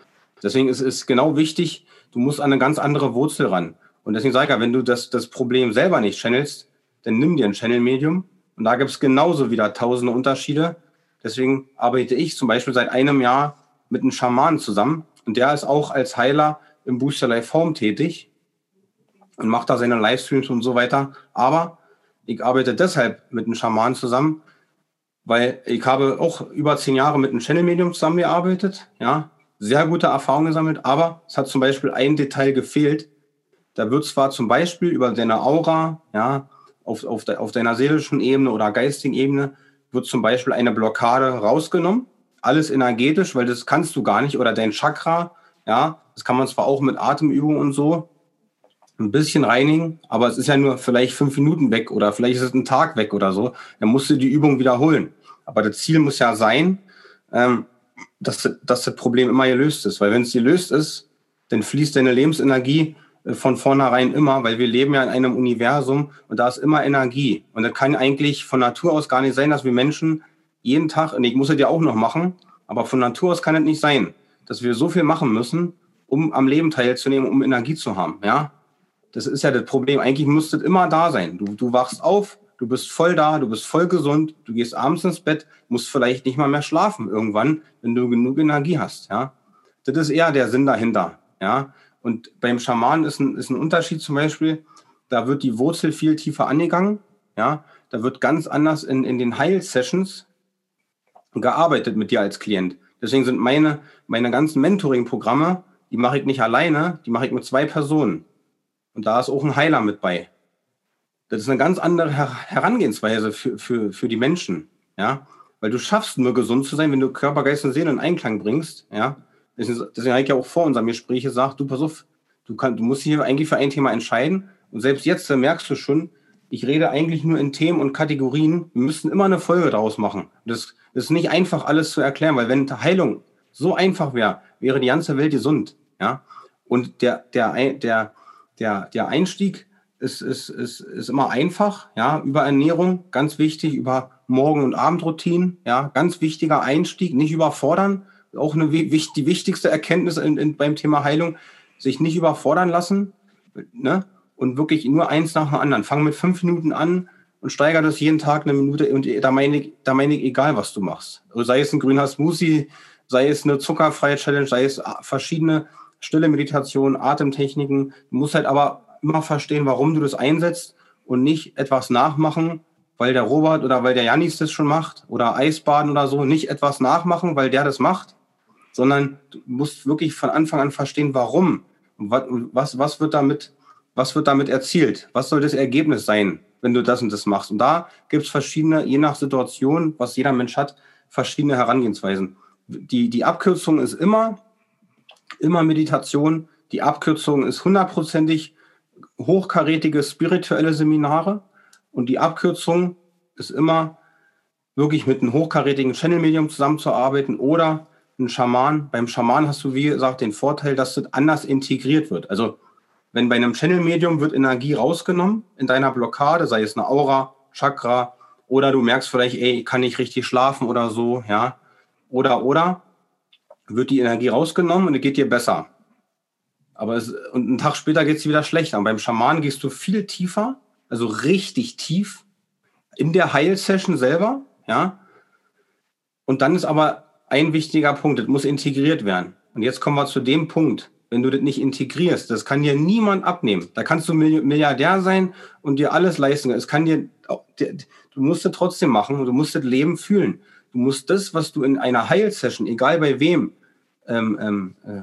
Deswegen ist es genau wichtig, du musst an eine ganz andere Wurzel ran. Und deswegen sage ich ja, wenn du das, das Problem selber nicht channelst, dann nimm dir ein Channel-Medium. Und da gibt es genauso wieder tausende Unterschiede. Deswegen arbeite ich zum Beispiel seit einem Jahr mit einem Schamanen zusammen. Und der ist auch als Heiler im Booster Life Home tätig. und macht da seine Livestreams und so weiter. Aber ich arbeite deshalb mit einem Schaman zusammen, weil ich habe auch über zehn Jahre mit einem Channel-Medium zusammengearbeitet, ja, sehr gute Erfahrungen gesammelt, aber es hat zum Beispiel ein Detail gefehlt. Da wird zwar zum Beispiel über deine Aura, ja, auf, auf, de, auf deiner seelischen Ebene oder geistigen Ebene, wird zum Beispiel eine Blockade rausgenommen. Alles energetisch, weil das kannst du gar nicht. Oder dein Chakra, ja, das kann man zwar auch mit Atemübungen und so ein bisschen reinigen, aber es ist ja nur vielleicht fünf Minuten weg oder vielleicht ist es ein Tag weg oder so. Dann musst du die Übung wiederholen. Aber das Ziel muss ja sein, ähm, dass, dass das Problem immer gelöst ist. Weil wenn es gelöst ist, dann fließt deine Lebensenergie von vornherein immer, weil wir leben ja in einem Universum und da ist immer Energie. Und das kann eigentlich von Natur aus gar nicht sein, dass wir Menschen jeden Tag, und ich muss es ja auch noch machen, aber von Natur aus kann es nicht sein, dass wir so viel machen müssen, um am Leben teilzunehmen, um Energie zu haben. Ja, das ist ja das Problem. Eigentlich muss das immer da sein. Du, du wachst auf, du bist voll da, du bist voll gesund, du gehst abends ins Bett, musst vielleicht nicht mal mehr schlafen irgendwann, wenn du genug Energie hast. Ja, das ist eher der Sinn dahinter. Ja, und beim Schaman ist ein, ist ein Unterschied zum Beispiel, da wird die Wurzel viel tiefer angegangen. Ja, da wird ganz anders in, in den Heil-Sessions gearbeitet mit dir als Klient. Deswegen sind meine, meine ganzen Mentoring-Programme, die mache ich nicht alleine, die mache ich mit zwei Personen. Und da ist auch ein Heiler mit bei. Das ist eine ganz andere Herangehensweise für, für, für die Menschen. Ja, weil du schaffst nur gesund zu sein, wenn du Körper, Geist und Seele in Einklang bringst. Ja, deswegen habe ich ja auch vor unserem Gespräch gesagt, du pass auf, du, kann, du musst hier eigentlich für ein Thema entscheiden. Und selbst jetzt merkst du schon, ich rede eigentlich nur in Themen und Kategorien. Wir müssen immer eine Folge daraus machen. Das, ist nicht einfach alles zu erklären, weil wenn Heilung so einfach wäre, wäre die ganze Welt gesund. Ja, und der, der, der, der, der Einstieg ist, ist, ist, ist immer einfach, ja, über Ernährung, ganz wichtig, über Morgen- und Abendroutinen, ja, ganz wichtiger Einstieg, nicht überfordern, auch eine, die wichtigste Erkenntnis in, in, beim Thema Heilung, sich nicht überfordern lassen, ne, und wirklich nur eins nach dem anderen. Fang mit fünf Minuten an und steigere das jeden Tag eine Minute und da meine ich, da meine ich, egal was du machst. Also sei es ein grüner Smoothie, sei es eine zuckerfreie Challenge, sei es verschiedene stille Meditation, Atemtechniken. Du musst halt aber immer verstehen, warum du das einsetzt und nicht etwas nachmachen, weil der Robert oder weil der Janis das schon macht oder Eisbaden oder so, nicht etwas nachmachen, weil der das macht, sondern du musst wirklich von Anfang an verstehen, warum. Was, was, was, wird damit, was wird damit erzielt? Was soll das Ergebnis sein, wenn du das und das machst? Und da gibt es verschiedene, je nach Situation, was jeder Mensch hat, verschiedene Herangehensweisen. Die, die Abkürzung ist immer, immer Meditation. Die Abkürzung ist hundertprozentig hochkarätige spirituelle Seminare. Und die Abkürzung ist immer wirklich mit einem hochkarätigen Channel-Medium zusammenzuarbeiten oder ein Schaman. Beim Schaman hast du, wie gesagt, den Vorteil, dass das anders integriert wird. Also wenn bei einem Channel-Medium wird Energie rausgenommen in deiner Blockade, sei es eine Aura, Chakra, oder du merkst vielleicht, ey, ich kann nicht richtig schlafen oder so, ja. Oder, oder, wird die Energie rausgenommen und es geht dir besser. Aber es, und einen Tag später geht es dir wieder schlechter. Und beim Schaman gehst du viel tiefer, also richtig tief in der Heilsession selber, ja. Und dann ist aber ein wichtiger Punkt, das muss integriert werden. Und jetzt kommen wir zu dem Punkt, wenn du das nicht integrierst, das kann dir niemand abnehmen. Da kannst du Milliardär sein und dir alles leisten. Es kann dir, du musst es trotzdem machen und du musst das Leben fühlen. Du musst das, was du in einer Heilsession, egal bei wem, ähm, ähm, äh,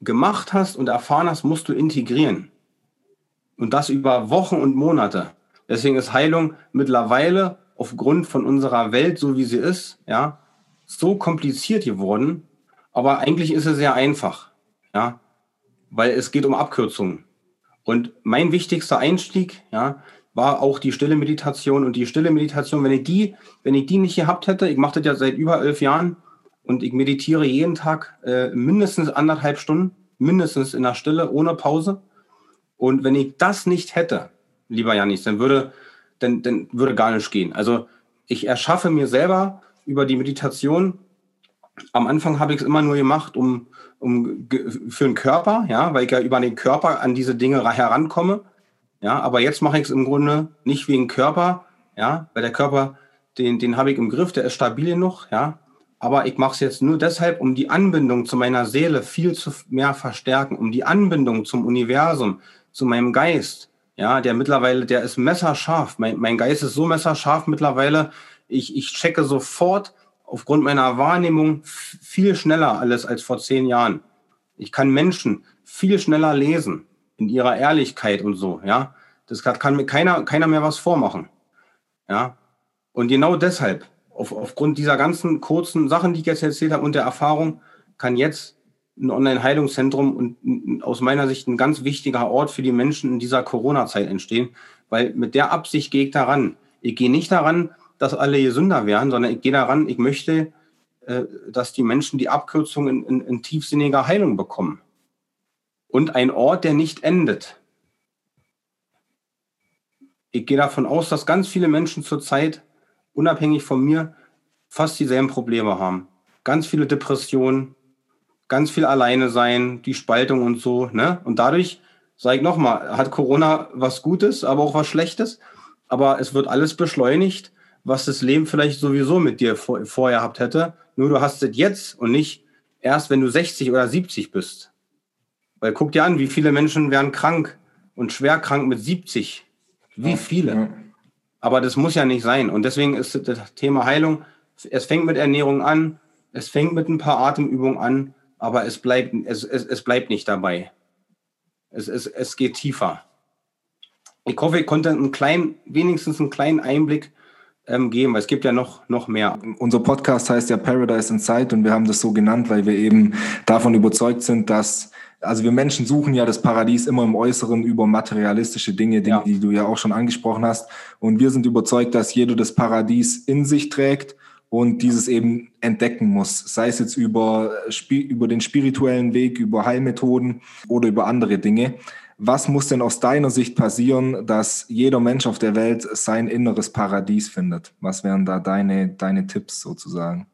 gemacht hast und erfahren hast, musst du integrieren. Und das über Wochen und Monate. Deswegen ist Heilung mittlerweile aufgrund von unserer Welt, so wie sie ist, ja, so kompliziert geworden. Aber eigentlich ist es sehr einfach, ja, weil es geht um Abkürzungen. Und mein wichtigster Einstieg, ja, war auch die stille Meditation. Und die stille Meditation, wenn ich die, wenn ich die nicht gehabt hätte, ich mache das ja seit über elf Jahren und ich meditiere jeden Tag äh, mindestens anderthalb Stunden, mindestens in der Stille, ohne Pause. Und wenn ich das nicht hätte, lieber Janis, dann würde, dann, dann würde gar nichts gehen. Also ich erschaffe mir selber über die Meditation. Am Anfang habe ich es immer nur gemacht, um, um für den Körper, ja, weil ich ja über den Körper an diese Dinge herankomme. Ja, aber jetzt mache ich es im Grunde nicht wegen Körper, ja, weil der Körper, den, den habe ich im Griff, der ist stabil genug, ja. Aber ich mache es jetzt nur deshalb, um die Anbindung zu meiner Seele viel zu mehr verstärken, um die Anbindung zum Universum zu meinem Geist, ja, der mittlerweile, der ist messerscharf. Mein, mein Geist ist so messerscharf mittlerweile. Ich, ich checke sofort aufgrund meiner Wahrnehmung viel schneller alles als vor zehn Jahren. Ich kann Menschen viel schneller lesen in ihrer Ehrlichkeit und so, ja. Das kann mir keiner, keiner mehr was vormachen. Ja. Und genau deshalb, auf, aufgrund dieser ganzen kurzen Sachen, die ich jetzt erzählt habe und der Erfahrung, kann jetzt ein Online-Heilungszentrum und aus meiner Sicht ein ganz wichtiger Ort für die Menschen in dieser Corona-Zeit entstehen, weil mit der Absicht gehe ich daran. Ich gehe nicht daran, dass alle gesünder werden, sondern ich gehe daran, ich möchte, äh, dass die Menschen die Abkürzung in, in, in tiefsinniger Heilung bekommen. Und ein Ort, der nicht endet. Ich gehe davon aus, dass ganz viele Menschen zurzeit, unabhängig von mir, fast dieselben Probleme haben. Ganz viele Depressionen, ganz viel alleine sein, die Spaltung und so. Ne? Und dadurch, sage ich nochmal, hat Corona was Gutes, aber auch was Schlechtes. Aber es wird alles beschleunigt, was das Leben vielleicht sowieso mit dir vor, vorher gehabt hätte. Nur du hast es jetzt und nicht erst, wenn du 60 oder 70 bist. Weil guck dir an, wie viele Menschen werden krank und schwer krank mit 70. Wie viele? Aber das muss ja nicht sein. Und deswegen ist das Thema Heilung, es fängt mit Ernährung an, es fängt mit ein paar Atemübungen an, aber es bleibt, es, es, es bleibt nicht dabei. Es, es, es geht tiefer. Ich hoffe, ich konnte einen kleinen, wenigstens einen kleinen Einblick ähm, geben, weil es gibt ja noch, noch mehr. Unser Podcast heißt ja Paradise Inside und wir haben das so genannt, weil wir eben davon überzeugt sind, dass also wir Menschen suchen ja das Paradies immer im Äußeren über materialistische Dinge, Dinge, ja. die du ja auch schon angesprochen hast. Und wir sind überzeugt, dass jeder das Paradies in sich trägt und dieses eben entdecken muss, sei es jetzt über, über den spirituellen Weg, über Heilmethoden oder über andere Dinge. Was muss denn aus deiner Sicht passieren, dass jeder Mensch auf der Welt sein inneres Paradies findet? Was wären da deine, deine Tipps sozusagen?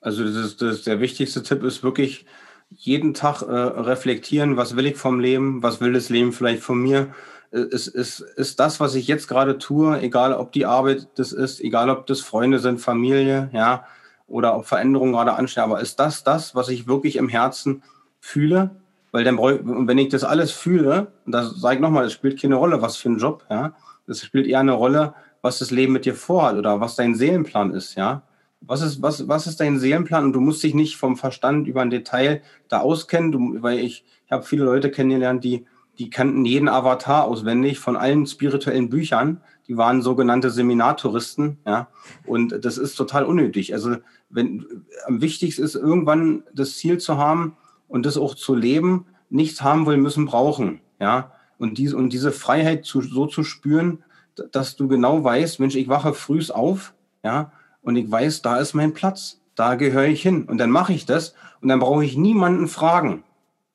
Also das ist, das, der wichtigste Tipp ist wirklich jeden Tag äh, reflektieren, was will ich vom Leben, was will das Leben vielleicht von mir ist, ist, ist das, was ich jetzt gerade tue, egal ob die Arbeit das ist, egal ob das Freunde sind, Familie, ja, oder ob Veränderungen gerade anstehen, aber ist das das, was ich wirklich im Herzen fühle? Weil dann wenn ich das alles fühle, und da sage ich nochmal, das spielt keine Rolle, was für ein Job, ja, das spielt eher eine Rolle, was das Leben mit dir vorhat oder was dein Seelenplan ist, ja. Was ist, was, was ist dein Seelenplan? Und du musst dich nicht vom Verstand über ein Detail da auskennen, du, weil ich, ich habe viele Leute kennengelernt, die die kannten jeden Avatar auswendig von allen spirituellen Büchern. Die waren sogenannte Seminartouristen, ja. Und das ist total unnötig. Also, wenn, am wichtigsten ist, irgendwann das Ziel zu haben und das auch zu leben, nichts haben will, müssen brauchen, ja. Und diese, und diese Freiheit zu, so zu spüren, dass du genau weißt, Mensch, ich wache früh auf, ja, und ich weiß, da ist mein Platz, da gehöre ich hin. Und dann mache ich das und dann brauche ich niemanden fragen.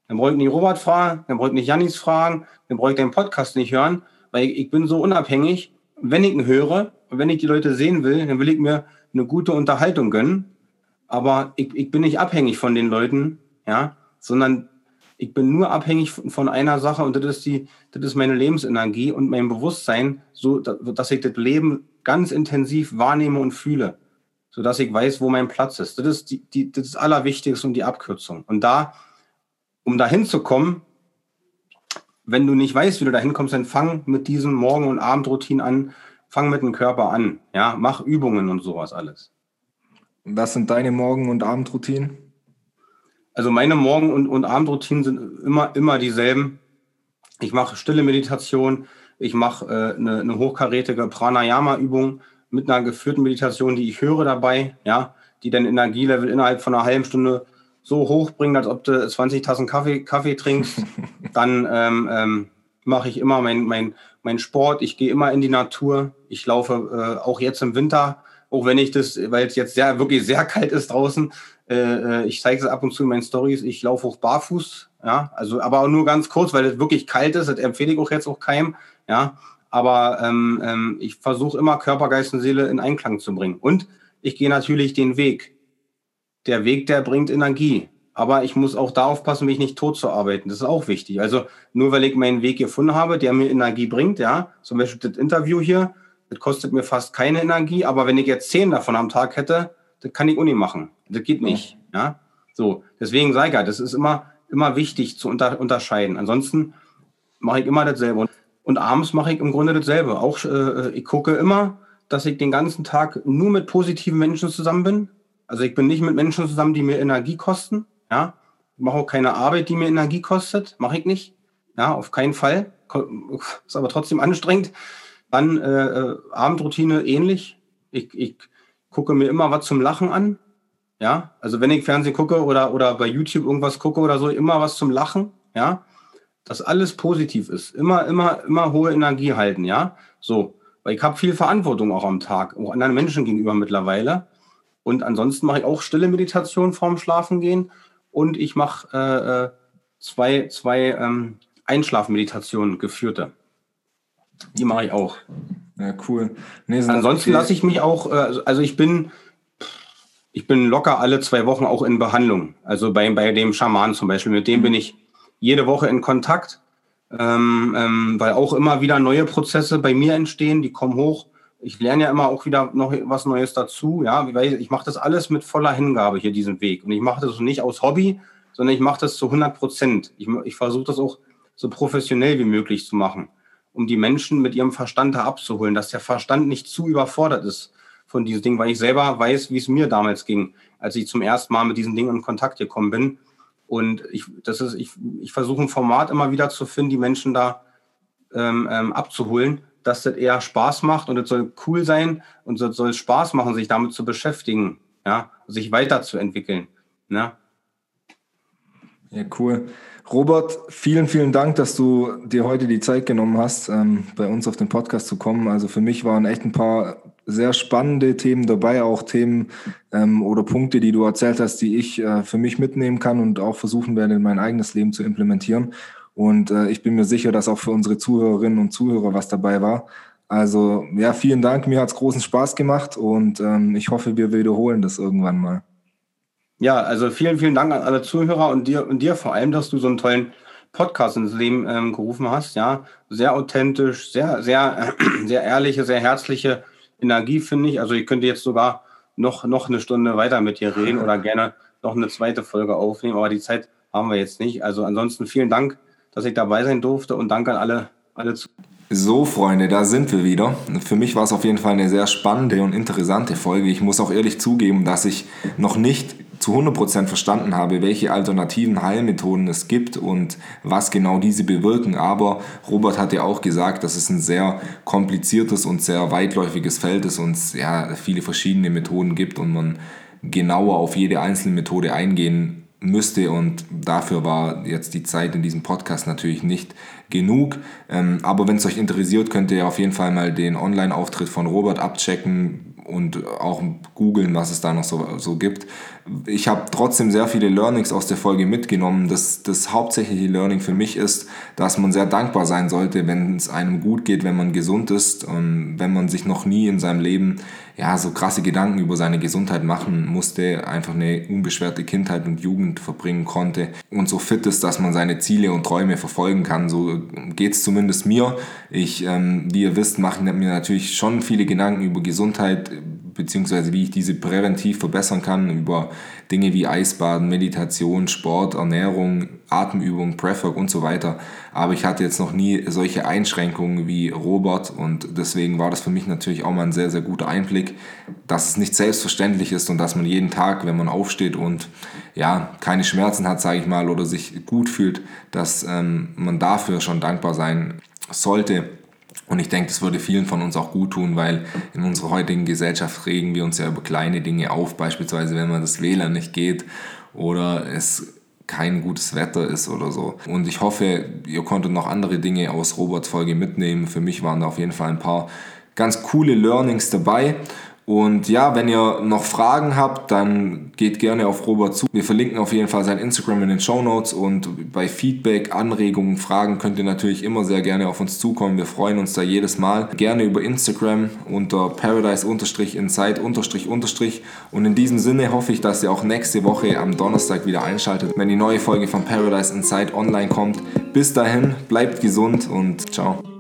Dann brauche ich nicht Robert fragen, dann brauche ich nicht Janis fragen, dann brauche ich den Podcast nicht hören, weil ich, ich bin so unabhängig. Wenn ich ihn höre und wenn ich die Leute sehen will, dann will ich mir eine gute Unterhaltung gönnen. Aber ich, ich bin nicht abhängig von den Leuten, ja, sondern ich bin nur abhängig von einer Sache und das ist die, das ist meine Lebensenergie und mein Bewusstsein, so dass ich das Leben ganz intensiv wahrnehme und fühle, so dass ich weiß, wo mein Platz ist. Das ist die, die das, Allerwichtigste und die Abkürzung. Und da um dahin zu kommen, wenn du nicht weißt, wie du dahin kommst, dann fang mit diesen Morgen- und Abendroutinen an, fang mit dem Körper an, ja, mach Übungen und sowas alles. Was sind deine Morgen- und Abendroutinen? Also meine Morgen- und, und Abendroutinen sind immer, immer dieselben. Ich mache stille Meditation, ich mache äh, eine, eine hochkarätige Pranayama-Übung mit einer geführten Meditation, die ich höre dabei, ja, die dann Energielevel innerhalb von einer halben Stunde so hoch bringen, als ob du 20 Tassen Kaffee, Kaffee trinkst, dann ähm, ähm, mache ich immer mein, mein, mein Sport. Ich gehe immer in die Natur. Ich laufe äh, auch jetzt im Winter, auch wenn ich das, weil es jetzt sehr, wirklich sehr kalt ist draußen. Äh, äh ich zeige es ab und zu in meinen Stories. Ich laufe hoch barfuß, ja, also aber auch nur ganz kurz, weil es wirklich kalt ist. Das empfehle ich auch jetzt auch keinem, ja. Aber ähm, ähm, ich versuche immer Körper, Geist und Seele in Einklang zu bringen. Und ich gehe natürlich den Weg der Weg, der bringt Energie. Aber ich muss auch da aufpassen, mich nicht tot zu arbeiten. Das ist auch wichtig. Also nur weil ich meinen Weg gefunden habe, der mir Energie bringt, ja, zum Beispiel das Interview hier, das kostet mir fast keine Energie, aber wenn ich jetzt zehn davon am Tag hätte, das kann ich auch nicht machen. Das geht nicht. Ja. So, deswegen ich ja, das ist immer, immer wichtig zu unter, unterscheiden. Ansonsten mache ich immer dasselbe. Und, und abends mache ich im Grunde dasselbe. Auch äh, ich gucke immer, dass ich den ganzen Tag nur mit positiven Menschen zusammen bin. Also ich bin nicht mit Menschen zusammen, die mir Energie kosten. Ja, ich mache auch keine Arbeit, die mir Energie kostet. Mache ich nicht. Ja, auf keinen Fall. Ist aber trotzdem anstrengend. Dann äh, äh, Abendroutine ähnlich. Ich, ich gucke mir immer was zum Lachen an. Ja, also wenn ich Fernsehen gucke oder, oder bei YouTube irgendwas gucke oder so, immer was zum Lachen. Ja, dass alles positiv ist. Immer, immer, immer hohe Energie halten. Ja, so. Weil ich habe viel Verantwortung auch am Tag, auch anderen Menschen gegenüber mittlerweile. Und ansonsten mache ich auch stille Meditation vorm Schlafengehen und ich mache äh, äh, zwei, zwei ähm, Einschlafmeditationen geführte. Die mache ich auch. Ja, cool. Nee, ansonsten lasse ich mich auch, äh, also ich bin, ich bin locker alle zwei Wochen auch in Behandlung. Also bei, bei dem Schaman zum Beispiel, mit dem bin ich jede Woche in Kontakt, ähm, ähm, weil auch immer wieder neue Prozesse bei mir entstehen, die kommen hoch. Ich lerne ja immer auch wieder noch was Neues dazu. Ja, ich mache das alles mit voller Hingabe hier diesen Weg und ich mache das nicht aus Hobby, sondern ich mache das zu 100 Prozent. Ich, ich versuche das auch so professionell wie möglich zu machen, um die Menschen mit ihrem Verstand da abzuholen, dass der Verstand nicht zu überfordert ist von diesem Ding, weil ich selber weiß, wie es mir damals ging, als ich zum ersten Mal mit diesen Dingen in Kontakt gekommen bin. Und ich, das ist, ich, ich versuche ein Format immer wieder zu finden, die Menschen da ähm, ähm, abzuholen, dass das eher Spaß macht und es soll cool sein und es soll Spaß machen, sich damit zu beschäftigen, ja, sich weiterzuentwickeln. Ne? Ja, cool. Robert, vielen, vielen Dank, dass du dir heute die Zeit genommen hast, ähm, bei uns auf den Podcast zu kommen. Also für mich waren echt ein paar sehr spannende Themen dabei, auch Themen ähm, oder Punkte, die du erzählt hast, die ich äh, für mich mitnehmen kann und auch versuchen werde, in mein eigenes Leben zu implementieren. Und äh, ich bin mir sicher, dass auch für unsere Zuhörerinnen und Zuhörer was dabei war. Also ja, vielen Dank. Mir hat es großen Spaß gemacht und ähm, ich hoffe, wir wiederholen das irgendwann mal. Ja, also vielen, vielen Dank an alle Zuhörer und dir und dir vor allem, dass du so einen tollen Podcast ins Leben ähm, gerufen hast. Ja, sehr authentisch, sehr, sehr, äh, sehr ehrliche, sehr herzliche Energie, finde ich. Also ich könnte jetzt sogar noch, noch eine Stunde weiter mit dir reden oder gerne noch eine zweite Folge aufnehmen, aber die Zeit haben wir jetzt nicht. Also ansonsten vielen Dank, dass ich dabei sein durfte und danke an alle, alle Zuhörer. So, Freunde, da sind wir wieder. Für mich war es auf jeden Fall eine sehr spannende und interessante Folge. Ich muss auch ehrlich zugeben, dass ich noch nicht zu 100% verstanden habe, welche alternativen Heilmethoden es gibt und was genau diese bewirken. Aber Robert hat ja auch gesagt, dass es ein sehr kompliziertes und sehr weitläufiges Feld ist und es ja, viele verschiedene Methoden gibt und man genauer auf jede einzelne Methode eingehen müsste und dafür war jetzt die Zeit in diesem Podcast natürlich nicht genug. Ähm, aber wenn es euch interessiert, könnt ihr auf jeden Fall mal den Online-Auftritt von Robert abchecken und auch googeln, was es da noch so, so gibt. Ich habe trotzdem sehr viele Learnings aus der Folge mitgenommen. Das, das hauptsächliche Learning für mich ist, dass man sehr dankbar sein sollte, wenn es einem gut geht, wenn man gesund ist und wenn man sich noch nie in seinem Leben ja, so krasse Gedanken über seine Gesundheit machen musste, einfach eine unbeschwerte Kindheit und Jugend verbringen konnte und so fit ist, dass man seine Ziele und Träume verfolgen kann. So geht es zumindest mir. Ich, ähm, wie ihr wisst, mache mir natürlich schon viele Gedanken über Gesundheit, beziehungsweise wie ich diese präventiv verbessern kann über Dinge wie Eisbaden, Meditation, Sport, Ernährung, Atemübung, Breathwork und so weiter. Aber ich hatte jetzt noch nie solche Einschränkungen wie Robert und deswegen war das für mich natürlich auch mal ein sehr, sehr guter Einblick, dass es nicht selbstverständlich ist und dass man jeden Tag, wenn man aufsteht und ja, keine Schmerzen hat, sage ich mal, oder sich gut fühlt, dass ähm, man dafür schon dankbar sein sollte. Und ich denke, das würde vielen von uns auch gut tun, weil in unserer heutigen Gesellschaft regen wir uns ja über kleine Dinge auf, beispielsweise wenn man das WLAN nicht geht oder es kein gutes Wetter ist oder so. Und ich hoffe, ihr konntet noch andere Dinge aus Roberts Folge mitnehmen. Für mich waren da auf jeden Fall ein paar ganz coole Learnings dabei. Und ja, wenn ihr noch Fragen habt, dann geht gerne auf Robert zu. Wir verlinken auf jeden Fall sein Instagram in den Show Notes und bei Feedback, Anregungen, Fragen könnt ihr natürlich immer sehr gerne auf uns zukommen. Wir freuen uns da jedes Mal. Gerne über Instagram unter paradise-inside- und in diesem Sinne hoffe ich, dass ihr auch nächste Woche am Donnerstag wieder einschaltet, wenn die neue Folge von Paradise Inside online kommt. Bis dahin, bleibt gesund und ciao.